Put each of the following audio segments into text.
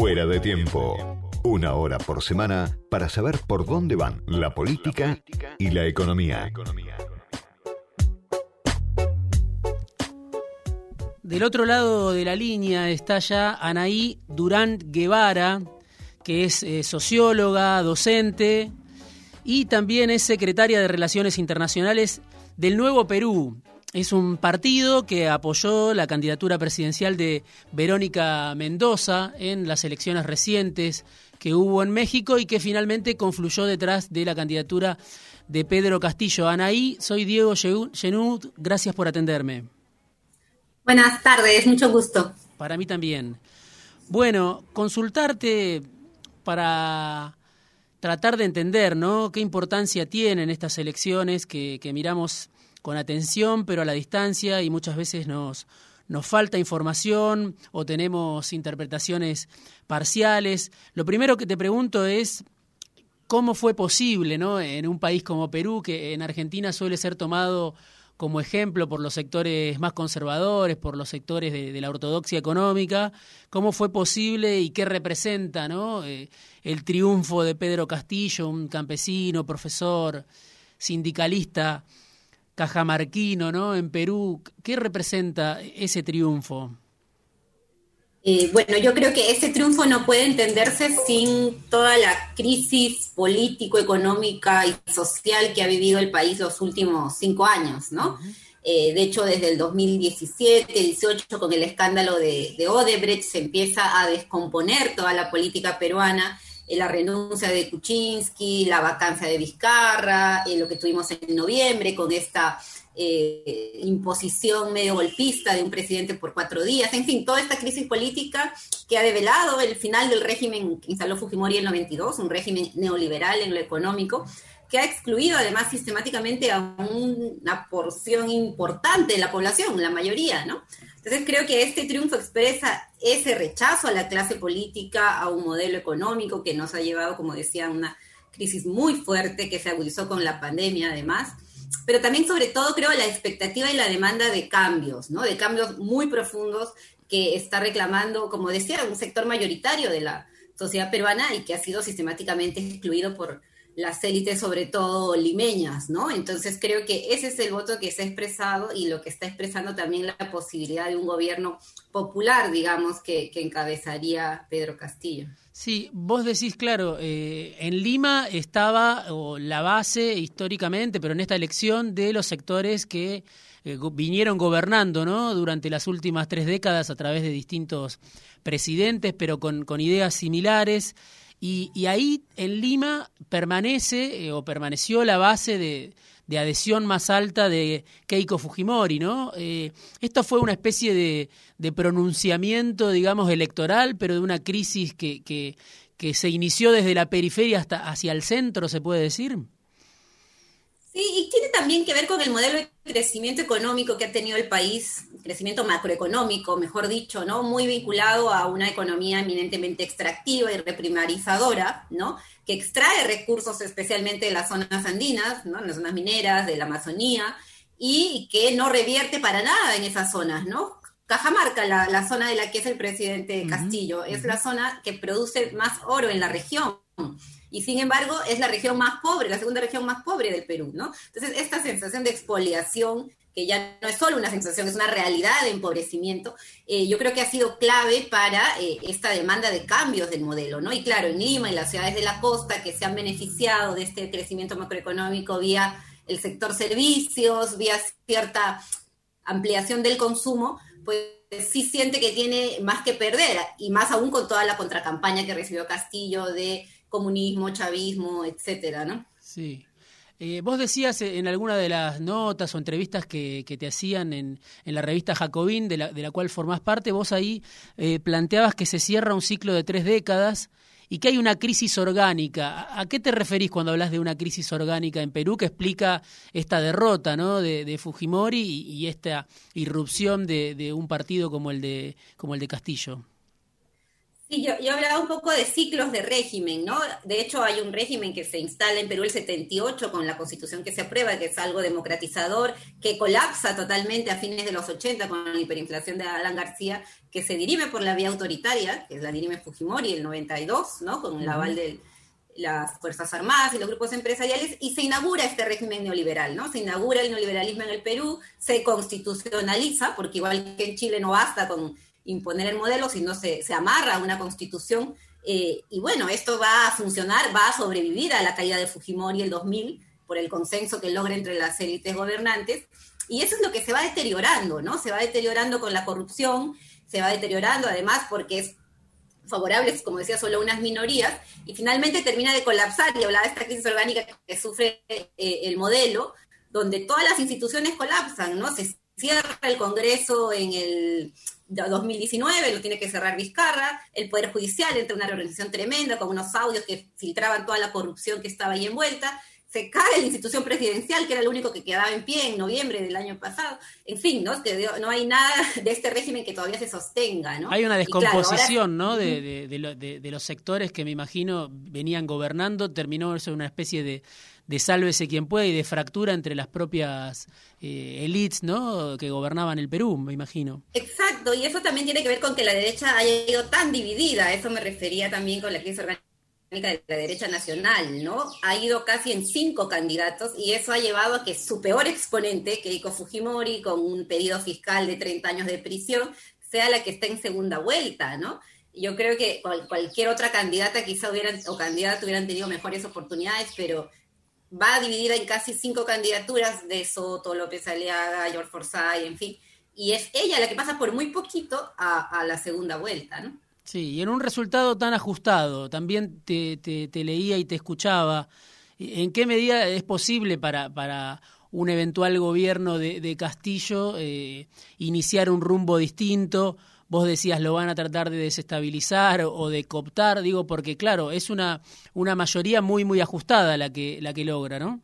Fuera de tiempo. Una hora por semana para saber por dónde van la política y la economía. Del otro lado de la línea está ya Anaí Durán Guevara, que es eh, socióloga, docente y también es secretaria de Relaciones Internacionales del Nuevo Perú. Es un partido que apoyó la candidatura presidencial de Verónica Mendoza en las elecciones recientes que hubo en México y que finalmente confluyó detrás de la candidatura de Pedro Castillo. Anaí, soy Diego Genud, gracias por atenderme. Buenas tardes, mucho gusto. Para mí también. Bueno, consultarte para tratar de entender, ¿no? ¿Qué importancia tienen estas elecciones que, que miramos con atención, pero a la distancia y muchas veces nos, nos falta información o tenemos interpretaciones parciales. Lo primero que te pregunto es cómo fue posible, ¿no? En un país como Perú, que en Argentina suele ser tomado como ejemplo por los sectores más conservadores, por los sectores de, la ortodoxia económica, cómo fue posible y qué representa ¿no? Eh, el triunfo de Pedro Castillo, un campesino, profesor, sindicalista, cajamarquino, ¿no? En Perú, ¿qué representa ese triunfo? Eh, bueno, yo creo que ese triunfo no puede entenderse sin toda la crisis político, económica y social que ha vivido el país los últimos cinco años, ¿no? Eh, de hecho, desde el 2017, 18, con el escándalo de, de Odebrecht, se empieza a descomponer toda la política peruana la renuncia de Kuczynski, la vacancia de Vizcarra, eh, lo que tuvimos en noviembre con esta eh, imposición medio golpista de un presidente por cuatro días, en fin, toda esta crisis política que ha develado el final del régimen que instaló Fujimori en el 92, un régimen neoliberal en lo económico, que ha excluido además sistemáticamente a una porción importante de la población, la mayoría, ¿no? Entonces creo que este triunfo expresa ese rechazo a la clase política, a un modelo económico que nos ha llevado, como decía, a una crisis muy fuerte que se agudizó con la pandemia además, pero también sobre todo creo la expectativa y la demanda de cambios, ¿no? De cambios muy profundos que está reclamando, como decía, un sector mayoritario de la sociedad peruana y que ha sido sistemáticamente excluido por las élites, sobre todo limeñas, ¿no? Entonces creo que ese es el voto que se ha expresado y lo que está expresando también la posibilidad de un gobierno popular, digamos, que, encabezaría Pedro Castillo. Sí, vos decís, claro, eh, en Lima estaba la base históricamente, pero en esta elección de los sectores que eh, vinieron gobernando, ¿no? Durante las últimas tres décadas a través de distintos presidentes, pero con, con ideas similares. Y, ahí en Lima permanece eh, o permaneció la base de, adhesión más alta de Keiko Fujimori, ¿no? Eh, esto fue una especie de, pronunciamiento, digamos, electoral, pero de una crisis que, que, que se inició desde la periferia hasta hacia el centro, se puede decir. Sí, y tiene también que ver con el modelo de crecimiento económico que ha tenido el país, crecimiento macroeconómico, mejor dicho, ¿no? Muy vinculado a una economía eminentemente extractiva y reprimarizadora, ¿no? Que extrae recursos especialmente de las zonas andinas, ¿no? En las zonas mineras, de la Amazonía, y que no revierte para nada en esas zonas, ¿no? Cajamarca, la, la zona de la que es el presidente Castillo, es la zona que produce más oro en la región y sin embargo es la región más pobre, la segunda región más pobre del Perú, ¿no? Entonces, esta sensación de expoliación, que ya no es solo una sensación, es una realidad de empobrecimiento, eh, yo creo que ha sido clave para eh, esta demanda de cambios del modelo, ¿no? Y claro, en Lima y las ciudades de la costa que se han beneficiado de este crecimiento macroeconómico vía el sector servicios, vía cierta ampliación del consumo, pues sí siente que tiene más que perder, y más aún con toda la contracampaña que recibió Castillo de comunismo, chavismo, etcétera, ¿no? Sí. Eh, vos decías en alguna de las notas o entrevistas que, te hacían en, la revista Jacobín, de la, de la cual formás parte, vos ahí eh, planteabas que se cierra un ciclo de tres décadas y que hay una crisis orgánica. ¿A qué te referís cuando hablas de una crisis orgánica en Perú que explica esta derrota ¿no? de, Fujimori y, esta irrupción de, de, un partido como el de, como el de Castillo? Sí, yo, yo hablaba un poco de ciclos de régimen, ¿no? De hecho, hay un régimen que se instala en Perú el 78 con la constitución que se aprueba, que es algo democratizador, que colapsa totalmente a fines de los 80 con la hiperinflación de Alan García, que se dirime por la vía autoritaria, que es la dirime Fujimori el 92, ¿no? Con el aval de las Fuerzas Armadas y los grupos empresariales, y se inaugura este régimen neoliberal, ¿no? Se inaugura el neoliberalismo en el Perú, se constitucionaliza, porque igual que en Chile no basta con imponer el modelo, sino se, se amarra a una constitución. Eh, y bueno, esto va a funcionar, va a sobrevivir a la caída de Fujimori el 2000 por el consenso que logra entre las élites gobernantes. Y eso es lo que se va deteriorando, ¿no? Se va deteriorando con la corrupción, se va deteriorando además porque es favorable, como decía, solo unas minorías, y finalmente termina de colapsar, y hablaba de esta crisis orgánica que sufre eh, el modelo, donde todas las instituciones colapsan, ¿no? Se cierra el Congreso en el 2019, lo tiene que cerrar Vizcarra, el Poder Judicial entra en una reorganización tremenda con unos audios que filtraban toda la corrupción que estaba ahí envuelta, se cae la institución presidencial, que era lo único que quedaba en pie en noviembre del año pasado. En fin, ¿no? no hay nada de este régimen que todavía se sostenga, ¿no? Hay una descomposición, ¿no? De, de, los sectores que me imagino venían gobernando, terminó eso una especie de, de sálvese quien puede y de fractura entre las propias eh, elites ¿no? que gobernaban el Perú, me imagino. Exacto, y eso también tiene que ver con que la derecha haya ido tan dividida, eso me refería también con la crisis orgánica de la derecha nacional, ¿no? Ha ido casi en cinco candidatos y eso ha llevado a que su peor exponente, Keiko Fujimori, con un pedido fiscal de 30 años de prisión, sea la que está en segunda vuelta, ¿no? Yo creo que cualquier otra candidata quizá hubieran, o candidato hubieran tenido mejores oportunidades, pero va dividida en casi cinco candidaturas de Soto, López Aliaga, George Forsyth, en fin, y es ella la que pasa por muy poquito a, la segunda vuelta, ¿no? Sí, y en un resultado tan ajustado, también te, te, leía y te escuchaba, ¿en qué medida es posible para, para un eventual gobierno de, de Castillo eh, iniciar un rumbo distinto? Vos decías lo van a tratar de desestabilizar o de cooptar, digo, porque claro, es una, una mayoría muy, muy ajustada la que, la que logra, ¿no?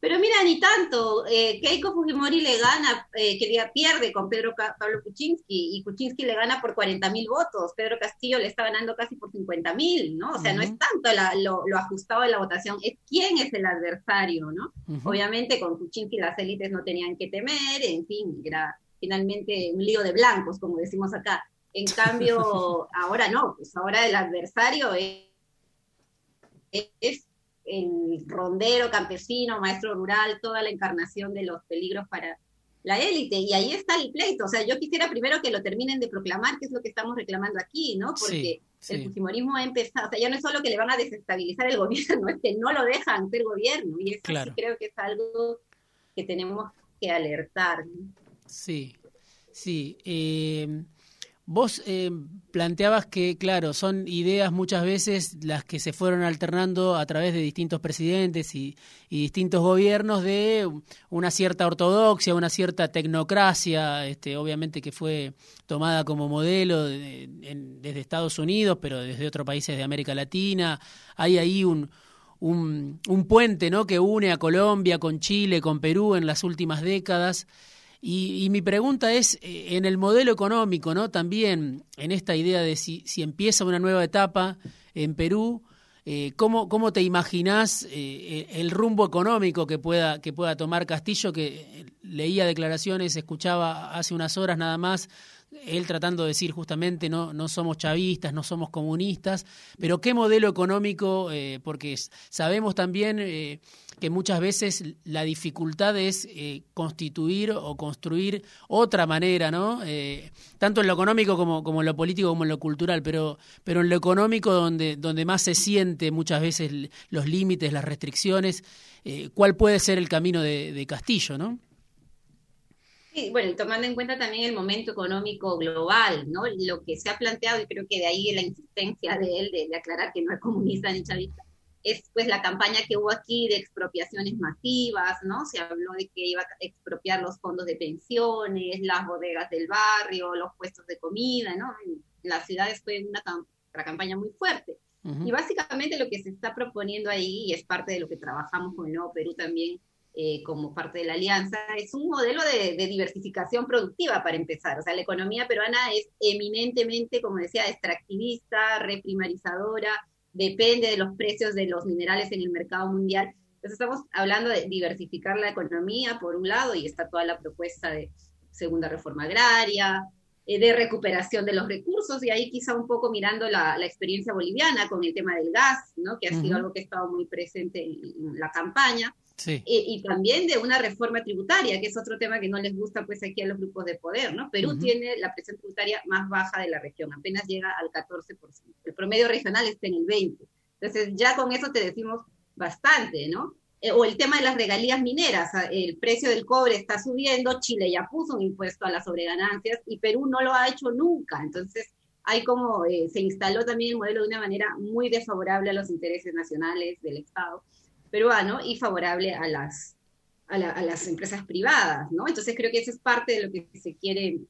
Pero mira, ni tanto. Eh, Keiko Fujimori le gana, eh, que pierde con Pedro Pablo Kuczynski y Kuczynski le gana por 40 mil votos. Pedro Castillo le está ganando casi por 50 mil, ¿no? O sea, no es tanto lo, ajustado de la votación, es quién es el adversario, ¿no? Obviamente con Kuczynski las élites no tenían que temer, en fin, era finalmente un lío de blancos, como decimos acá. En cambio, ahora no, pues ahora el adversario es, el rondero, campesino, maestro rural, toda la encarnación de los peligros para la élite. Y ahí está el pleito. O sea, yo quisiera primero que lo terminen de proclamar, que es lo que estamos reclamando aquí, ¿no? Porque el fujimorismo ha empezado, o sea, ya no es solo que le van a desestabilizar el gobierno, es que no lo dejan ser gobierno. Y eso sí creo que es algo que tenemos que alertar. Sí, sí. Eh, vos eh, planteabas que, claro, son ideas muchas veces las que se fueron alternando a través de distintos presidentes y, distintos gobiernos de una cierta ortodoxia, una cierta tecnocracia, este, obviamente que fue tomada como modelo desde Estados Unidos, pero desde otros países de América Latina. Hay ahí un, un, un puente ¿no? que une a Colombia con Chile, con Perú en las últimas décadas. Y, mi pregunta es, eh, en el modelo económico, ¿no? También en esta idea de si, si empieza una nueva etapa en Perú, eh, ¿cómo, ¿cómo, te imaginás eh, el rumbo económico que pueda, que pueda tomar Castillo? Que leía declaraciones, escuchaba hace unas horas nada más él tratando de decir justamente no, no somos chavistas, no somos comunistas, pero qué modelo económico, eh, porque sabemos también eh, que muchas veces la dificultad es eh, constituir o construir otra manera, ¿no? tanto en lo económico como, como en lo político como en lo cultural, pero, pero en lo económico donde, donde más se siente muchas veces los límites, las restricciones, ¿cuál puede ser el camino de, de Castillo, ¿no? Sí, bueno, tomando en cuenta también el momento económico global, ¿no? Lo que se ha planteado, y creo que de ahí la insistencia de él de, aclarar que no es comunista ni chavista, es pues la campaña que hubo aquí de expropiaciones masivas, ¿no? Se habló de que iba a expropiar los fondos de pensiones, las bodegas del barrio, los puestos de comida, ¿no? En las ciudades fue una, campaña muy fuerte. Y básicamente lo que se está proponiendo ahí, y es parte de lo que trabajamos con el Nuevo Perú también, eh, como parte de la alianza, es un modelo de, diversificación productiva para empezar. O sea, la economía peruana es eminentemente, como decía, extractivista, reprimarizadora, depende de los precios de los minerales en el mercado mundial. Entonces estamos hablando de diversificar la economía, por un lado, y está toda la propuesta de segunda reforma agraria, eh, de recuperación de los recursos, y ahí quizá un poco mirando la, experiencia boliviana con el tema del gas, ¿no? que ha sido algo que ha estado muy presente en la campaña. Y, también de una reforma tributaria, que es otro tema que no les gusta pues aquí a los grupos de poder, ¿no? Perú tiene la presión tributaria más baja de la región, apenas llega al 14%. El promedio regional está en el 20%. Entonces ya con eso te decimos bastante, ¿no? Eh, o el tema de las regalías mineras, el precio del cobre está subiendo, Chile ya puso un impuesto a las sobreganancias y Perú no lo ha hecho nunca. Entonces hay como, eh, se instaló también el modelo de una manera muy desfavorable a los intereses nacionales del Estado peruano y favorable a las, a, las empresas privadas, ¿no? Entonces creo que eso es parte de lo que se quiere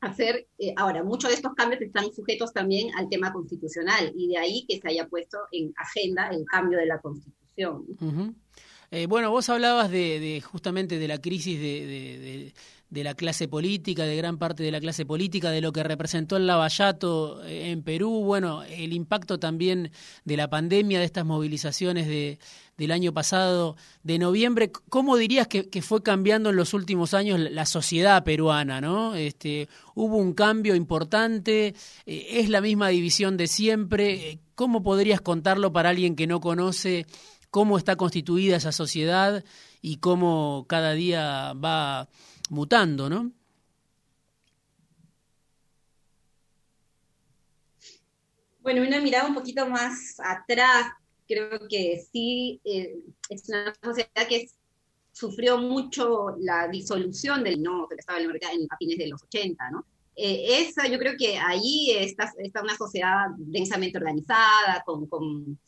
hacer. Eh, ahora, muchos de estos cambios están sujetos también al tema constitucional y de ahí que se haya puesto en agenda el cambio de la constitución. Eh, bueno, vos hablabas de, justamente de la crisis de, de la clase política, de gran parte de la clase política, de lo que representó el Lavallato eh, en Perú, bueno, el impacto también de la pandemia, de estas movilizaciones de, del año pasado, de noviembre, ¿cómo dirías que, fue cambiando en los últimos años la sociedad peruana, no? Este, hubo un cambio importante, eh, es la misma división de siempre, eh, ¿cómo podrías contarlo para alguien que no conoce cómo está constituida esa sociedad y cómo cada día va mutando, ¿no? Bueno, una mirada un poquito más atrás, creo que sí, eh, es una sociedad que sufrió mucho la disolución del no, que estaba en el mercado en a fines de los 80, ¿no? Eh, esa, yo creo que ahí está, una sociedad densamente organizada, con,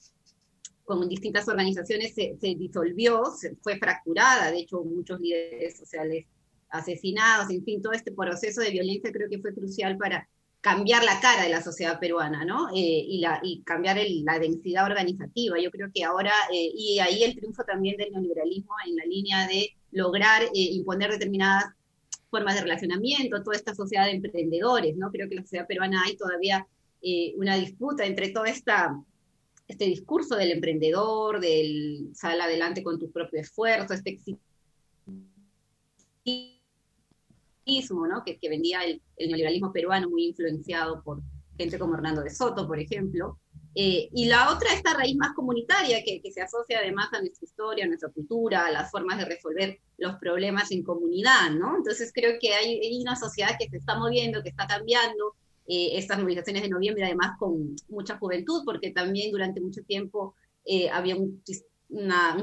con distintas organizaciones, se, disolvió, se, fue fracturada, de hecho muchos líderes sociales asesinados, en fin, todo este proceso de violencia creo que fue crucial para cambiar la cara de la sociedad peruana, ¿no? Eh, y, la, y cambiar la densidad organizativa. Yo creo que ahora, eh, y ahí el triunfo también del neoliberalismo en la línea de lograr eh, imponer determinadas formas de relacionamiento, toda esta sociedad de emprendedores, ¿no? Creo que en la sociedad peruana hay todavía una disputa entre todo esta, este discurso del emprendedor, del sal adelante con tu propio esfuerzo, este ¿no? que, vendía el, neoliberalismo peruano muy influenciado por gente como Hernando de Soto, por ejemplo. Eh, y la otra, esta raíz más comunitaria que, se asocia además a nuestra historia, a nuestra cultura, a las formas de resolver los problemas en comunidad, ¿no? Entonces creo que hay, una sociedad que se está moviendo, que está cambiando, eh, estas movilizaciones de noviembre, además con mucha juventud, porque también durante mucho tiempo eh, había un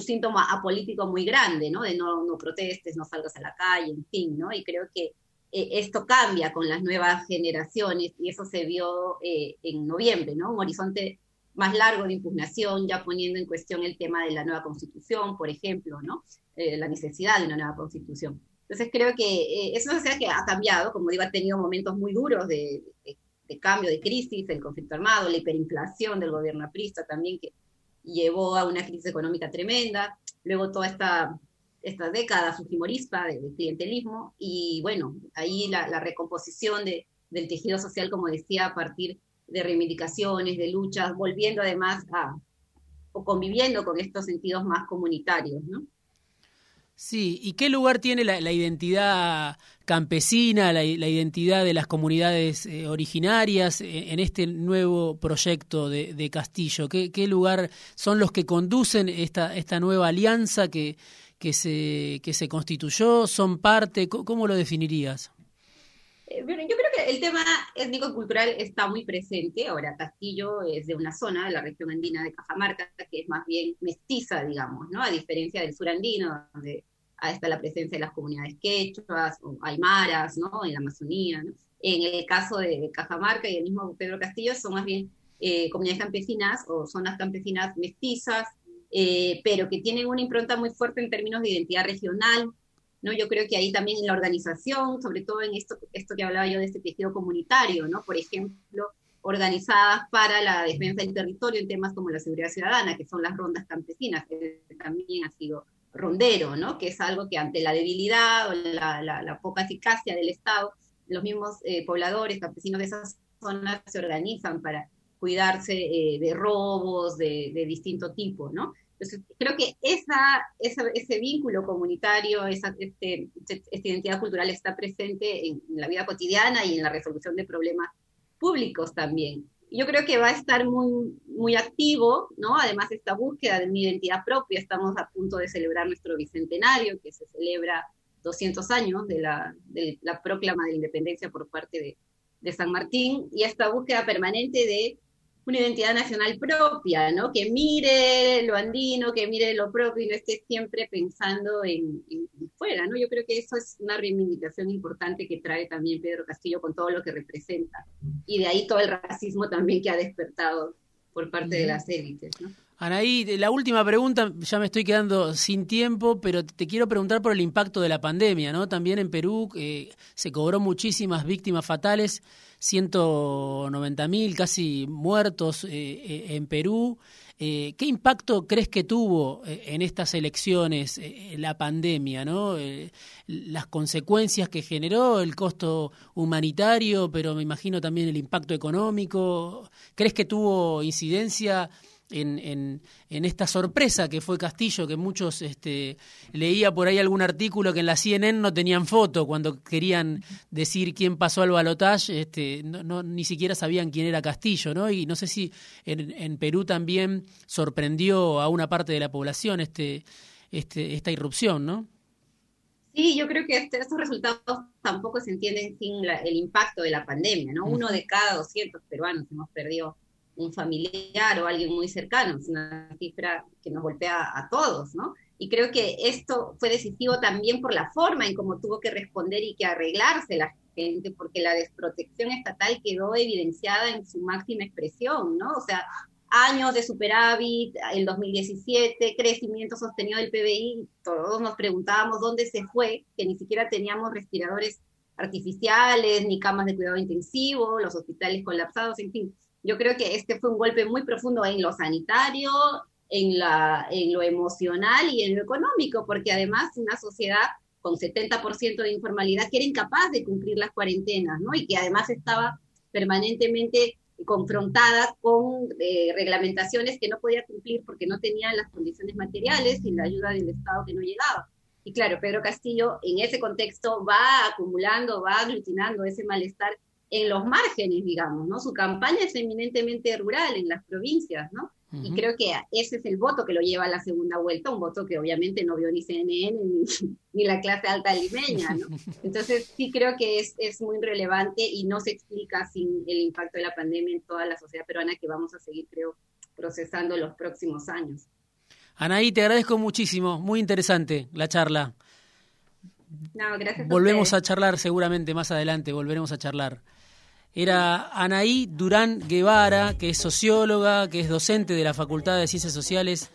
síntoma apolítico muy grande, ¿no? De no, no protestes, no salgas a la calle, en fin, ¿no? Y creo que eh, esto cambia con las nuevas generaciones y eso se vio eh, en noviembre, ¿no? Un horizonte más largo de impugnación, ya poniendo en cuestión el tema de la nueva constitución, por ejemplo, ¿no? La necesidad de una nueva constitución. Entonces creo que eso es que ha cambiado, como digo, ha tenido momentos muy duros de, de, de cambio, de crisis, el conflicto armado, la hiperinflación del gobierno aprista también, que llevó a una crisis económica tremenda, luego toda esta, esta década fujimorista de, clientelismo, y bueno, ahí la, recomposición de, del tejido social, como decía, a partir de reivindicaciones, de luchas, volviendo además a, o conviviendo con estos sentidos más comunitarios, ¿no? Sí, ¿y qué lugar tiene la, identidad campesina, la, identidad de las comunidades eh, originarias eh, en este nuevo proyecto de, Castillo? ¿Qué, lugar son los que conducen esta, esta nueva alianza que, que, se, que se constituyó? ¿Son parte? ¿Cómo lo definirías? Eh, yo creo que el tema étnico-cultural está muy presente. Ahora, Castillo es de una zona de la región andina de Cajamarca, que es más bien mestiza, digamos, ¿no? A diferencia del sur andino, donde está la presencia de las comunidades quechuas o aymaras, ¿no? En la Amazonía, ¿no? En el caso de Cajamarca y el mismo Pedro Castillo son más bien eh, comunidades campesinas o zonas campesinas mestizas, eh, pero que tienen una impronta muy fuerte en términos de identidad regional, ¿no? Yo creo que ahí también en la organización, sobre todo en esto, esto que hablaba yo de este tejido comunitario, ¿no? Por ejemplo, organizadas para la defensa del territorio en temas como la seguridad ciudadana, que son las rondas campesinas, que también ha sido rondero, ¿no? Que es algo que ante la debilidad o la, poca eficacia del Estado, los mismos eh, pobladores, campesinos de esas zonas se organizan para cuidarse eh, de robos de, distinto tipo, ¿no? Entonces, creo que esa, ese vínculo comunitario, esa este, esta identidad cultural está presente en, la vida cotidiana y en la resolución de problemas públicos también. Yo creo que va a estar muy, muy activo, ¿no? Además, esta búsqueda de una identidad propia, estamos a punto de celebrar nuestro bicentenario, que se celebra 200 años de la, de la proclama de la independencia por parte de, de San Martín, y esta búsqueda permanente de una identidad nacional propia, ¿no? Que mire lo andino, que mire lo propio y no esté siempre pensando en, fuera, ¿no? Yo creo que eso es una reivindicación importante que trae también Pedro Castillo con todo lo que representa. Y de ahí todo el racismo también que ha despertado por parte de las élites, ¿no? Anaí, la última pregunta, ya me estoy quedando sin tiempo, pero te quiero preguntar por el impacto de la pandemia, ¿no? También en Perú eh, se cobró muchísimas víctimas fatales 190 mil casi muertos eh, eh, en Perú. ¿Qué impacto crees que tuvo en estas elecciones la pandemia, ¿no? las consecuencias que generó, el costo humanitario, pero me imagino también el impacto económico? ¿Crees que tuvo incidencia en, en, en, esta sorpresa que fue Castillo, que muchos este, leía por ahí algún artículo que en la CNN no tenían foto cuando querían decir quién pasó al balotaje, este, no, ni siquiera sabían quién era Castillo, ¿no? Y no sé si en, en Perú también sorprendió a una parte de la población este, este, esta irrupción, ¿no? Sí, yo creo que este, estos resultados tampoco se entienden sin el impacto de la pandemia, ¿no? Uno de cada 200 peruanos hemos perdido un familiar o alguien muy cercano, es una cifra que nos golpea a todos, ¿no? Y creo que esto fue decisivo también por la forma en cómo tuvo que responder y que arreglarse la gente, porque la desprotección estatal quedó evidenciada en su máxima expresión, ¿no? O sea, años de superávit, el 2017, crecimiento sostenido del PBI, todos nos preguntábamos dónde se fue, que ni siquiera teníamos respiradores artificiales, ni camas de cuidado intensivo, los hospitales colapsados, en fin yo creo que este fue un golpe muy profundo en lo sanitario, en, la, en lo emocional y en lo económico, porque además una sociedad con 70% de informalidad que era incapaz de cumplir las cuarentenas, ¿no? Y que además estaba permanentemente confrontada con eh, reglamentaciones que no podía cumplir porque no tenía las condiciones materiales y la ayuda del Estado que no llegaba. Y claro, Pedro Castillo en ese contexto va acumulando, va aglutinando ese malestar en los márgenes, digamos, ¿no? Su campaña es eminentemente rural en las provincias, ¿no? Y creo que ese es el voto que lo lleva a la segunda vuelta, un voto que obviamente no vio ni CNN ni, la clase alta limeña, ¿no? Entonces sí creo que es, es muy relevante y no se explica sin el impacto de la pandemia en toda la sociedad peruana que vamos a seguir, creo, procesando los próximos años. Anaí, te agradezco muchísimo, muy interesante la charla. No, gracias. Volvemos a charlar seguramente más adelante, volveremos a charlar era Anaí Durán Guevara, que es socióloga, que es docente de la Facultad de Ciencias Sociales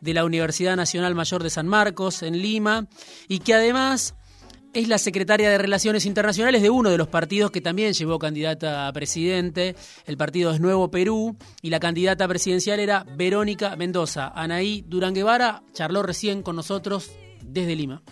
de la Universidad Nacional Mayor de San Marcos, en Lima, y que además es la secretaria de Relaciones Internacionales de uno de los partidos que también llevó candidata a presidente. El partido es Nuevo Perú y la candidata presidencial era Verónica Mendoza. Anaí Durán Guevara charló recién con nosotros desde Lima.